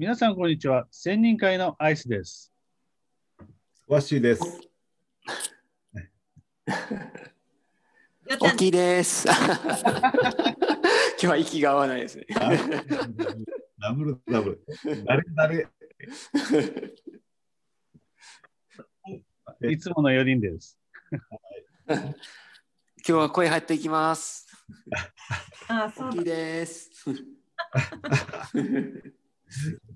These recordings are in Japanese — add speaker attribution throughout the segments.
Speaker 1: 皆さん、こんにちは。千人会のアイスです。
Speaker 2: わしです。
Speaker 3: 大きいです。今日は息が合わないですね。
Speaker 2: ダブルダブル。誰？誰？
Speaker 1: いつもの4人です。
Speaker 3: 今日は声入っていきます。
Speaker 4: あ、そう。
Speaker 3: です。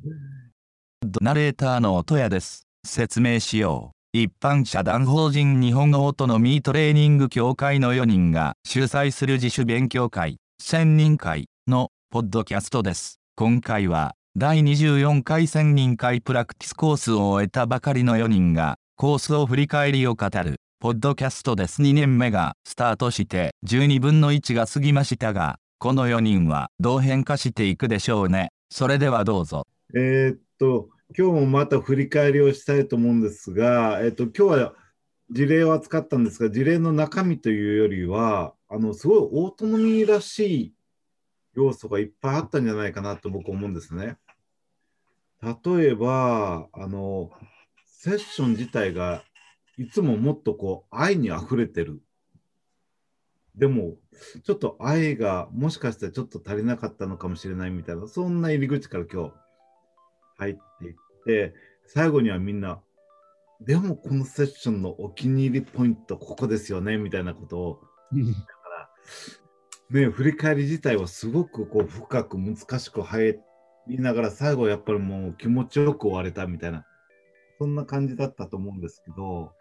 Speaker 5: ナレーターの音谷です。説明しよう。一般社団法人日本オートノミートレーニング協会の4人が主催する自主勉強会、千人会のポッドキャストです。今回は第24回千人会プラクティスコースを終えたばかりの4人がコースを振り返りを語るポッドキャストです。2年目がスタートして12分の1が過ぎましたが、この4人はどう変化していくでしょうね。それではどうぞ。
Speaker 2: えーっと、今日もまた振り返りをしたいと思うんですが、えーっと、今日は事例を扱ったんですが、事例の中身というよりは、あの、すごいオートミーらしい要素がいっぱいあったんじゃないかなと僕思うんですね。例えば、あの、セッション自体がいつももっとこう愛に溢れてる。でも、ちょっと愛がもしかしたらちょっと足りなかったのかもしれないみたいな、そんな入り口から今日入っていって、最後にはみんな、でもこのセッションのお気に入りポイント、ここですよね、みたいなことを。だから、ね、振り返り自体はすごくこう深く難しく入りながら、最後やっぱりもう気持ちよく終われたみたいな、そんな感じだったと思うんですけど、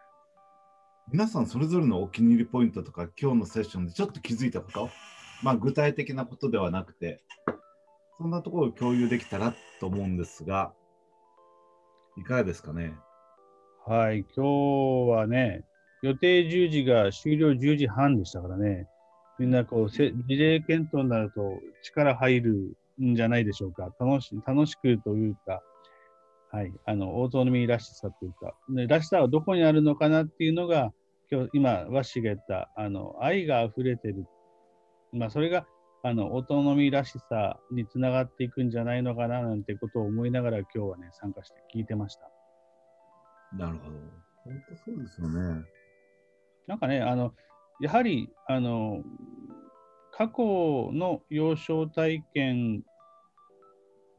Speaker 2: 皆さんそれぞれのお気に入りポイントとか今日のセッションでちょっと気づいたこと、まあ具体的なことではなくて、そんなところを共有できたらっと思うんですが、いかがですかね？
Speaker 1: はい、今日はね、予定10時が終了10時半でしたからね、みんなこう、せ事例検討になると力入るんじゃないでしょうか。楽し楽しくというか、はい、あの、オートノミーらしさというか、ね、らしさはどこにあるのかなっていうのが、今日、今、ワッシーが言った、あの、愛が溢れてる。まあ、それが、あの、オートノミーらしさにつながっていくんじゃないのかななんてことを思いながら今日はね、参加して聞いてました。
Speaker 2: なるほど。本当そうですよね。
Speaker 1: なんかね、あの、やはり、あの、過去の幼少体験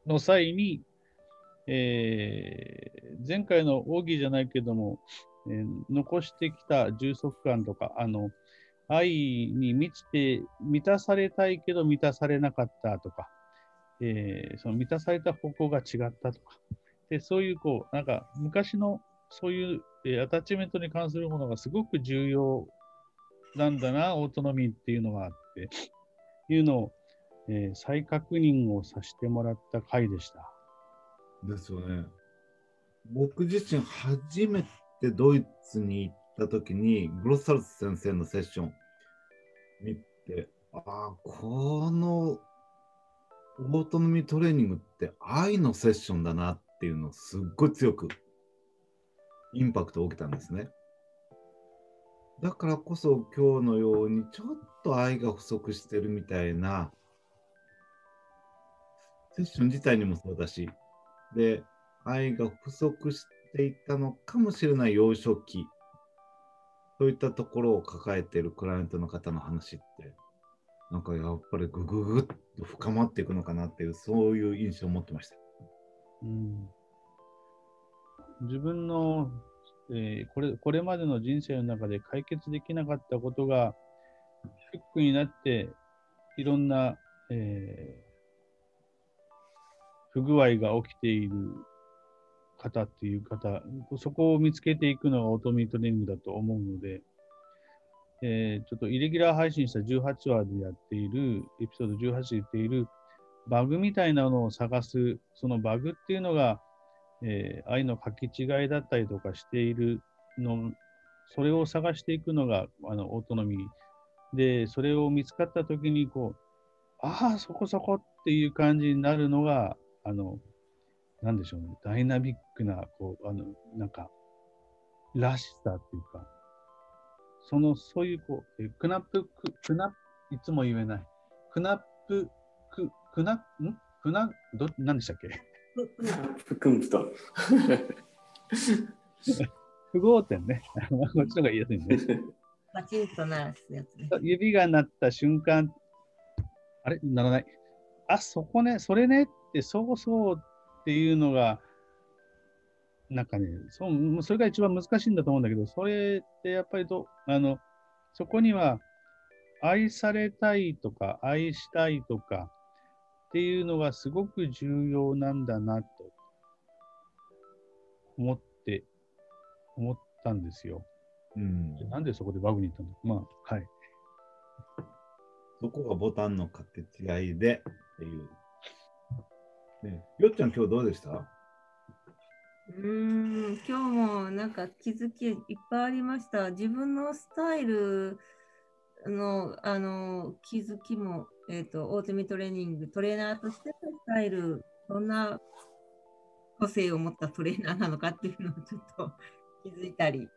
Speaker 1: の際に、えー前回の奥義じゃないけども、えー残してきた充足感とか、あの、愛に満ちて、満たされたいけど満たされなかったとか、えーその満たされた方向が違ったとか、でそういう、こう、なんか昔のそういう、えーアタッチメントに関するものがすごく重要なんだな、オートノミーっていうのがあって、いうのを、えー再確認をさせてもらった回でした。
Speaker 2: ですよね。僕自身初めてドイツに行った時にグロッサルス先生のセッション見てああこのオートノミートレーニングって愛のセッションだなっていうのをすっごい強くインパクトを受けたんですね。だからこそ今日のようにちょっと愛が不足してるみたいなセッション自体にもそうだしで愛が不足していたのかもしれない幼少期そういったところを抱えているクライアントの方の話ってなんかやっぱりぐぐぐっと深まっていくのかなっていうそういう印象を持ってました。
Speaker 1: うん自分の、えーこれこれまでの人生の中で解決できなかったことがフックになっていろんな、えー不具合が起きている方っていう方、そこを見つけていくのがオートミートレーニングだと思うので、えーちょっとイレギュラー配信した18話でやっている、エピソード18で言っている、バグみたいなのを探す、そのバグっていうのが、えー愛の書き違いだったりとかしているの、それを探していくのがあのオートノミー。で、それを見つかったときに、こう、ああ、そこそこっていう感じになるのが、あの、なんでしょうね、ダイナミックな、こう、あの、なんか、らしさっていうか、その、そういう、こう、えクナップ、ククナップ、いつも言えない。クナップ、ク、クナ、ん？クナ、ど、何でしたっけ？
Speaker 3: ぷくんぷと。
Speaker 1: 不合点ね。こっちの方が言いやすいんで。
Speaker 4: パチンと鳴らすやつね。
Speaker 1: 指が鳴った瞬間、あれ？鳴らない。あ、そこね、それねって、そうそうっていうのが、なんかね、そうそれが一番難しいんだと思うんだけど、それってやっぱりど、あの、そこには愛されたいとか、愛したいとかっていうのがすごく重要なんだなと思って、思ったんですよ。
Speaker 2: うん、
Speaker 1: なんでそこでバグに行ったんだ？まあ、はい。
Speaker 2: そこがボタンの掛け違いでっていう。よっちゃん、今日どうでした？
Speaker 4: うーん、今日もなんか気づきいっぱいありました。自分のスタイルのあの気づきも、えっ、と、オートミトレーニング、トレーナーとしてのスタイル、どんな個性を持ったトレーナーなのかっていうのをちょっと気づいたり、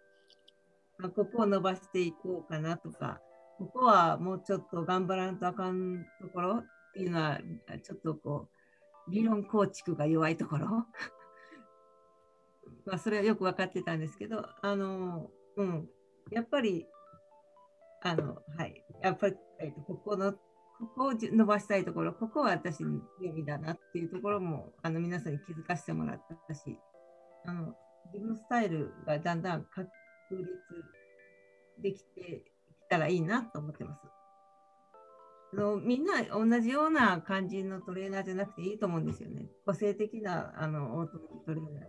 Speaker 4: まあ、ここを伸ばしていこうかなとか、ここはもうちょっと頑張らんとあかんところっていうのは、ちょっとこう、理論構築が弱いところ。まあ、それはよく分かってたんですけど、あの、うん、やっぱり、あの、はい、やっぱり、ここの、ここを伸ばしたいところ、ここは私の強みだなっていうところも、あの、皆さんに気づかせてもらったし、あの、自分スタイルがだんだん確立できてきたらいいなと思ってます。のみんな同じような感じのトレーナーじゃなくていいと思うんですよね。個性的なあのオートミトレーナーで。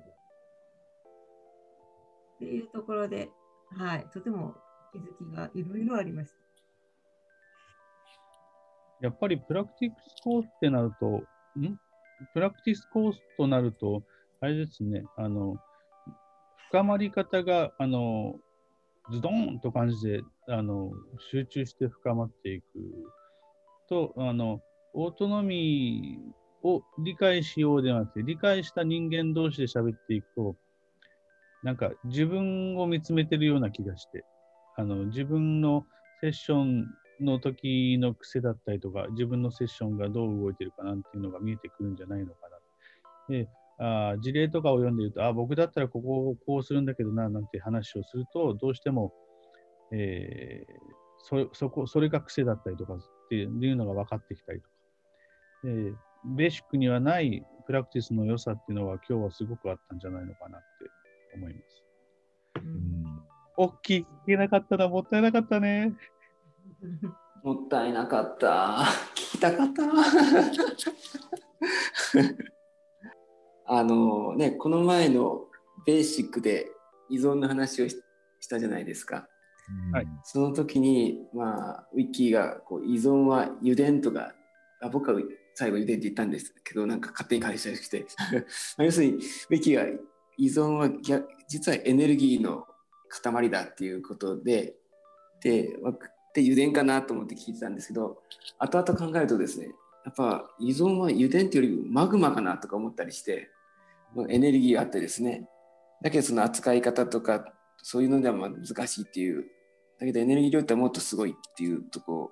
Speaker 4: っていうところで、はい、とても気づきがいろいろありました。
Speaker 1: やっぱりプラクティクスコースってなると、ん？プラクティスコースとなると、あれですね、あの、深まり方が、あの、ズドンと感じで、あの、集中して深まっていくと、あの、オートノミーを理解しようではなくて、理解した人間同士で喋っていくと、なんか自分を見つめてるような気がして、あの、自分のセッションの時の癖だったりとか、自分のセッションがどう動いてるかなんていうのが見えてくるんじゃないのかな。で、あ事例とかを読んでいると、あ僕だったらここをこうするんだけどな、なんて話をすると、どうしても、えー、そそこそれが癖だったりとかっていうのが分かってきたりとか、えー、ベーシックにはないプラクティスの良さっていうのは今日はすごくあったんじゃないのかなって思います。
Speaker 2: うん
Speaker 1: 大きい聞けなかったな、もったいなかったね。
Speaker 3: もったいなかった。聞きたかった。あのね、この前のベーシックで依存の話をししたじゃないですか。
Speaker 1: はい。
Speaker 3: その時に、まあ、ウィッキーがこう依存は油田とか、あ僕は最後油田って言ったんですけど、なんか勝手に返したりして、まあ要するにウィッキーが依存は逆実はエネルギーの塊だっていうことで、で、わで油田かなと思って聞いてたんですけど、後々考えるとですね、やっぱ依存は油田っていうよりマグマかなとか思ったりして、エネルギーがあってですね、だけどその扱い方とか、そういうのではまあ難しいっていう、だけどエネルギー量ってもっとすごいっていうとこ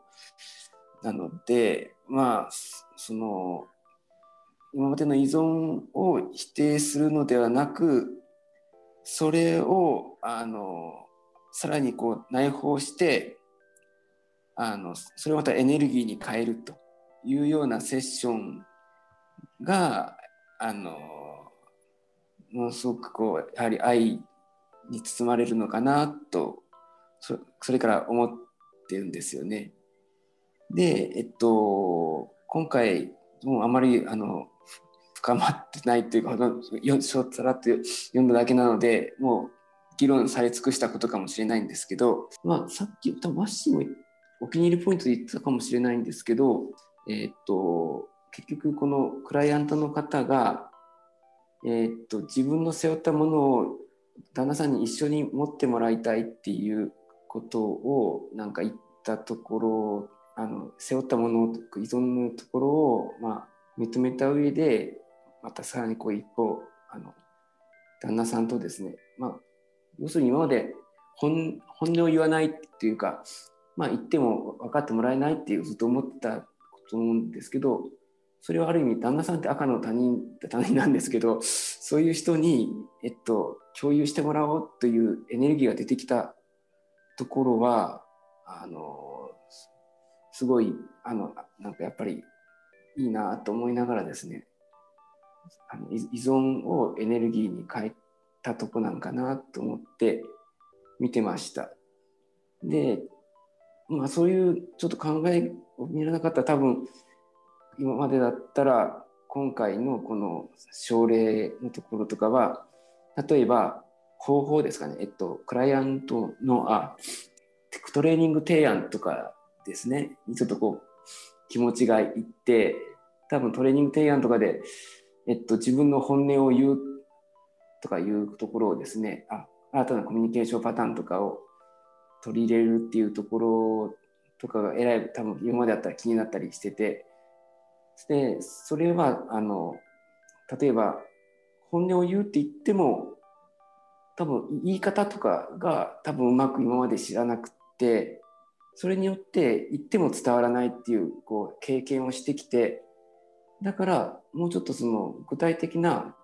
Speaker 3: なので、まあ、その、今までの依存を否定するのではなく、それを、あの、さらにこう内包して、あの、それをまたエネルギーに変えるというようなセッションが、あの、ものすごくこう、やはり愛に包まれるのかなと、そそれから思ってるんですよね。で、えっと、今回、もうあまり、あの、深まってないというか、ほどよしょっさらっと読んだだけなので、もう議論され尽くしたことかもしれないんですけど、まあ、さっき言ったマッシーもお気に入りポイントで言ってたかもしれないんですけど、えっと、結局このクライアントの方が、えっと、自分の背負ったものを旦那さんに一緒に持ってもらいたいっていうことをなんか言ったところあの背負ったもの依存のところを、まあ、認めた上でまたさらにこう一歩あの旦那さんとですね、まあ、要するに今まで本音を言わないっていうか、まあ、言っても分かってもらえないっていうずっと思ってたと思うんですけどそれはある意味旦那さんって赤の他人他人なんですけどそういう人に、えっと、共有してもらおうというエネルギーが出てきたところはあのすごいあのなんかやっぱりいいなと思いながらですねあの依存をエネルギーに変えたとこなんかなと思って見てました。で、まあ、そういうちょっと考えを見られなかったら多分今までだったら今回のこの症例のところとかは例えば方法ですかね、えっと、クライアントのあトレーニング提案とかですね。ちょっとこう気持ちがいって多分トレーニング提案とかで、えっと、自分の本音を言うとかいうところをですねあ新たなコミュニケーションパターンとかを取り入れるっていうところとかがえらい多分今までだったら気になったりしてて。でそれはあの例えば本音を言うって言っても多分言い方とかが多分うまく今まで知らなくってそれによって言っても伝わらないっていうこう経験をしてきてだからもうちょっとその具体的な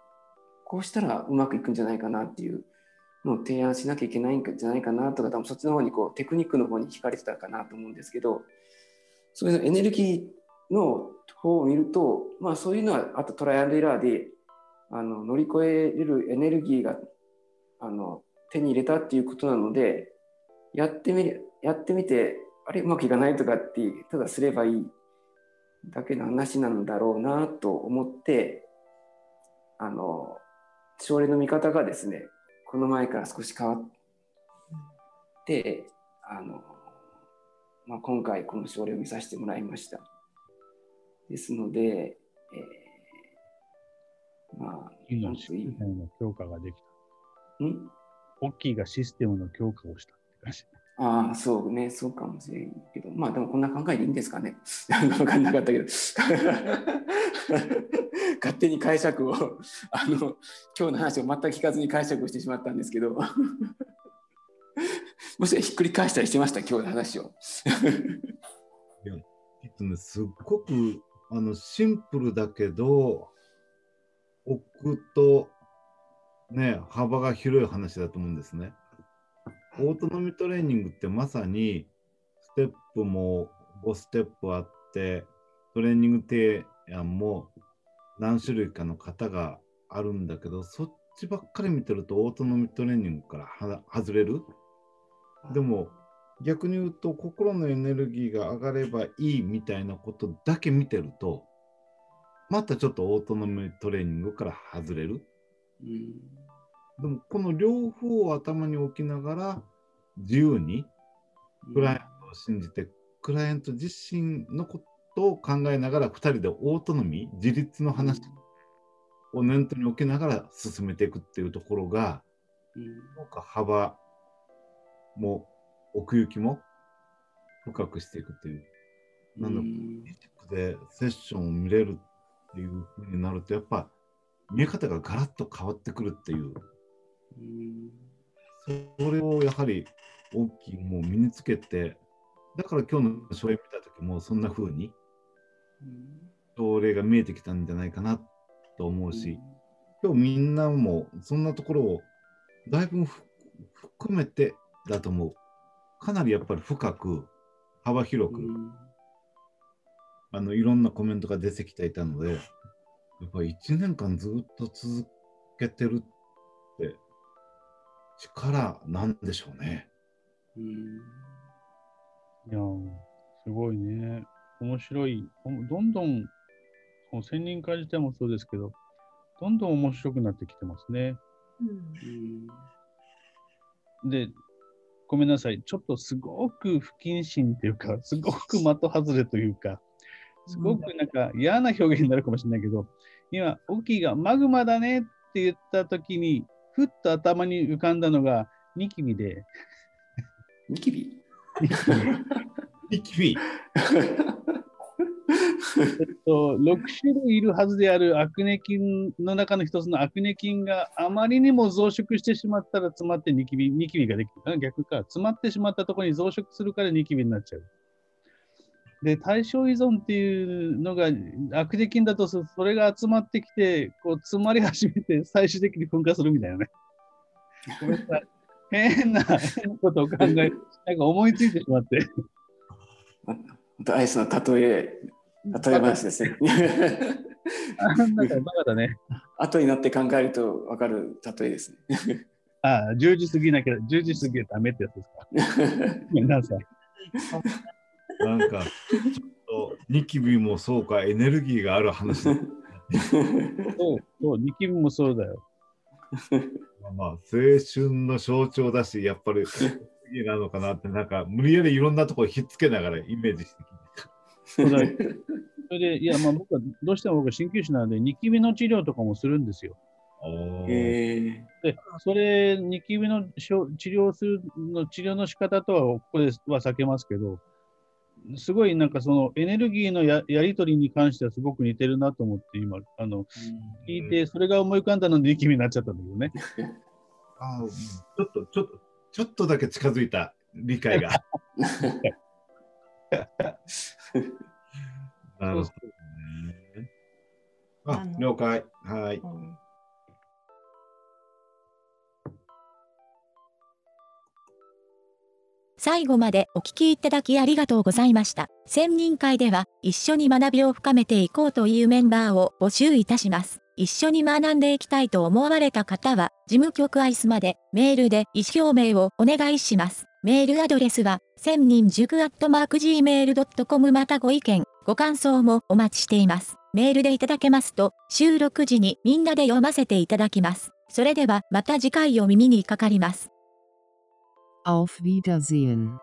Speaker 3: こうしたらうまくいくんじゃないかなっていうのを提案しなきゃいけないんじゃないかなとか多分そっちの方にこうテクニックの方に惹かれてたかなと思うんですけどそういうエネルギーの方を見ると、まあ、そういうのはあとトライアンドエラーであの乗り越えれるエネルギーがあの手に入れたっていうことなのでやってみやってみてあれうまくいかないとかってただすればいいだけの話なんだろうなと思ってあの症例の見方がですねこの前から少し変わってあの、まあ、今回この症例を見させてもらいました。ですので、え
Speaker 1: ー、まあ、いい？ができ
Speaker 3: た。ん？
Speaker 1: 大きいがシステムの強化をしたって感じ。
Speaker 3: ああ、そうね、そうかもしれんけど、まあでもこんな考えでいいんですかね？分かんなかったけど。勝手に解釈を、あの、今日の話を全く聞かずに解釈をしてしまったんですけど、もしひっくり返したりしてました、今日の話を。
Speaker 2: いや、えっとね、すっごくあのシンプルだけど、奥と、ね、幅が広い話だと思うんですね。オートノミトレーニングってまさにステップも5ステップあってトレーニング提案も何種類かの型があるんだけどそっちばっかり見てるとオートノミトレーニングから外れる？でも逆に言うと心のエネルギーが上がればいいみたいなことだけ見てるとまたちょっとオートノミトレーニングから外れる？うんでもこの両方を頭に置きながら自由にクライアントを信じて、クライアント自身のことを考えながら2人でオートノミー自立の話を念頭に置きながら進めていくっていうところが、なんか幅も奥行きも深くしていくっていう。なのでセッションを見れるっていうふうになるとやっぱ見え方がガラッと変わってくるっていうそれをやはり大きいもう身につけて、だから今日の症例見た時もそんな風に症例が見えてきたんじゃないかなと思うし、今日みんなもそんなところをだいぶ含めてだと思う。かなりやっぱり深く幅広く、あのいろんなコメントが出てきていたので、やっぱり1年間ずっと続けてるって力なんでしょうね。うん
Speaker 1: いやすごいね。面白い。どんどん、その専任会自体もそうですけど、どんどん面白くなってきてますね。うん、で、ごめんなさい。ちょっとすごく不謹慎というか、すごく的外れというか、すごくなんか嫌な表現になるかもしれないけど、今、オキがマグマだねって言ったときに、ふっと頭に浮かんだのがニキビで。
Speaker 3: ニキビ？
Speaker 2: ニキビ。
Speaker 1: えっと、6種類いるはずであるアクネ菌の中の一つのアクネ菌があまりにも増殖してしまったら詰まってニキビニキビができるか逆か。詰まってしまったところに増殖するからニキビになっちゃう。で、対象依存っていうのが悪的菌だとすると、それが集まってきて、こう、詰まり始めて、最終的に噴火するみたいなね。ごめんなさい変な、ことを考え、なんか思いついてしまって。
Speaker 3: アイスの例え、例え話ですね。
Speaker 1: あなんかバカだね。
Speaker 3: 後になって考えると分かる例えですね。
Speaker 1: ああ、10時過ぎなきゃ、10時過ぎはダメってやつですか。ごめんなさい。
Speaker 2: なんか、ちょっとニキビもそうか、エネルギーがある話だ。
Speaker 1: そう、そう、ニキビもそうだよ。
Speaker 2: まあまあ、青春の象徴だし、やっぱりエネルギーなのかなって、なんか無理やりいろんなところひっつけながらイメージしてきた。
Speaker 1: そうだそれで、いや、まあ僕は、どうしても僕は鍼灸師なので、ニキビの治療とかもするんですよ。で、それ、ニキビのしょ治療するの、治療の仕方とは、ここでは避けますけど、すごいなんかそのエネルギーのややり取りに関してはすごく似てるなと思って今、あの、聞いて、それが思い浮かんだのでニキビになっちゃったんだけどね。
Speaker 2: あーうんちょっと、ちょっと、ちょっとだけ近づいた理解が。なるほどね。あ了解。はい。
Speaker 4: うん
Speaker 6: 最後までお聞きいただきありがとうございました。専任会では一緒に学びを深めていこうというメンバーを募集いたします。一緒に学んでいきたいと思われた方は、事務局アイスまでメールで意思表明をお願いします。メールアドレスは、千人塾アットマーク gmail.com またご意見、ご感想もお待ちしています。メールでいただけますと、収録時にみんなで読ませていただきます。それではまた次回お耳にかかります。
Speaker 7: Auf Wiedersehen.